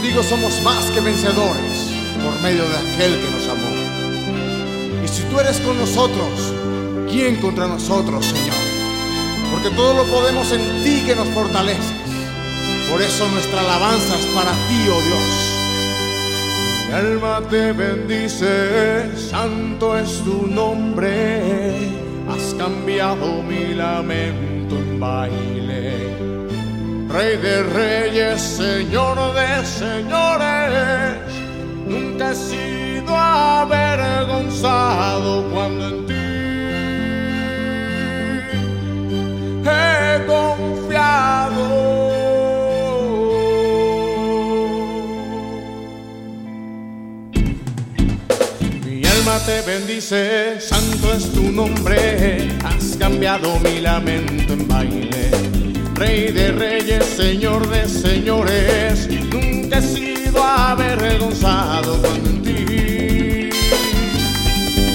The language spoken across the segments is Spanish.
contigo somos más que vencedores por medio de aquel que nos amó. Y si tú eres con nosotros, ¿quién contra nosotros, Señor? Porque todo lo podemos en ti que nos fortaleces. Por eso nuestra alabanza es para ti, oh Dios. Mi alma te bendice, santo es tu nombre. Has cambiado mi lamento en baile. Rey de reyes, Señor de señores, nunca he sido avergonzado cuando en ti he confiado. Mi alma te bendice, santo es tu nombre, has cambiado mi lamento en baile. Rey de reyes, Señor de señores, nunca he sido avergonzado cuando en ti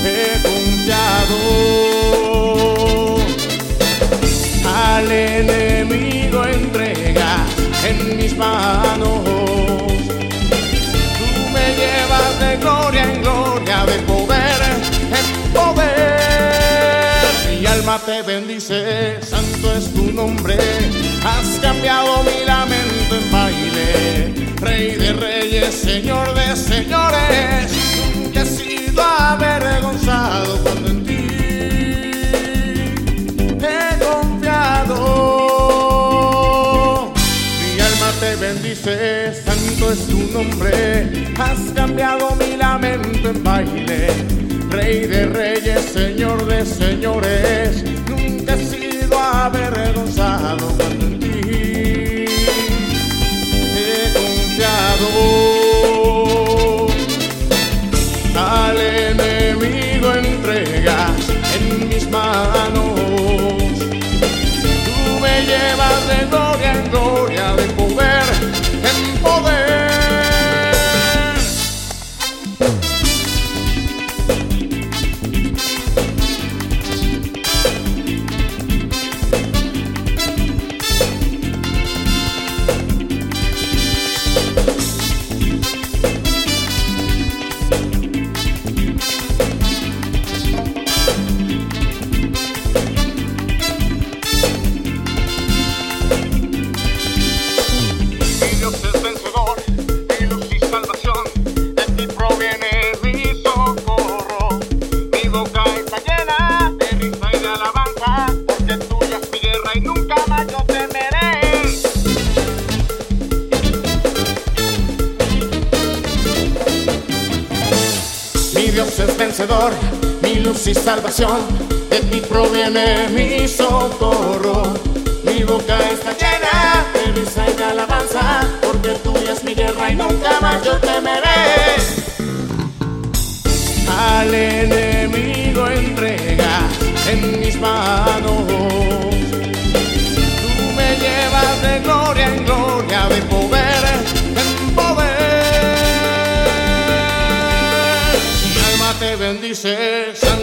he confiado. Al enemigo entrega en mis manos. Alma te bendice, santo es tu nombre. Has cambiado mi lamento en baile. Rey de reyes, Señor de señores. Nunca he sido avergonzado cuando en ti he confiado. Mi alma te bendice, santo es tu nombre. Has cambiado mi lamento en baile. Rey de reyes, señores. Nunca he sido avergonzado cuando en Es vencedor, mi luz y salvación, de ti proviene mi socorro. Mi boca está llena de risa y de alabanza, porque tuya es mi guerra y nunca más yo temeré. Al enemigo entrega says.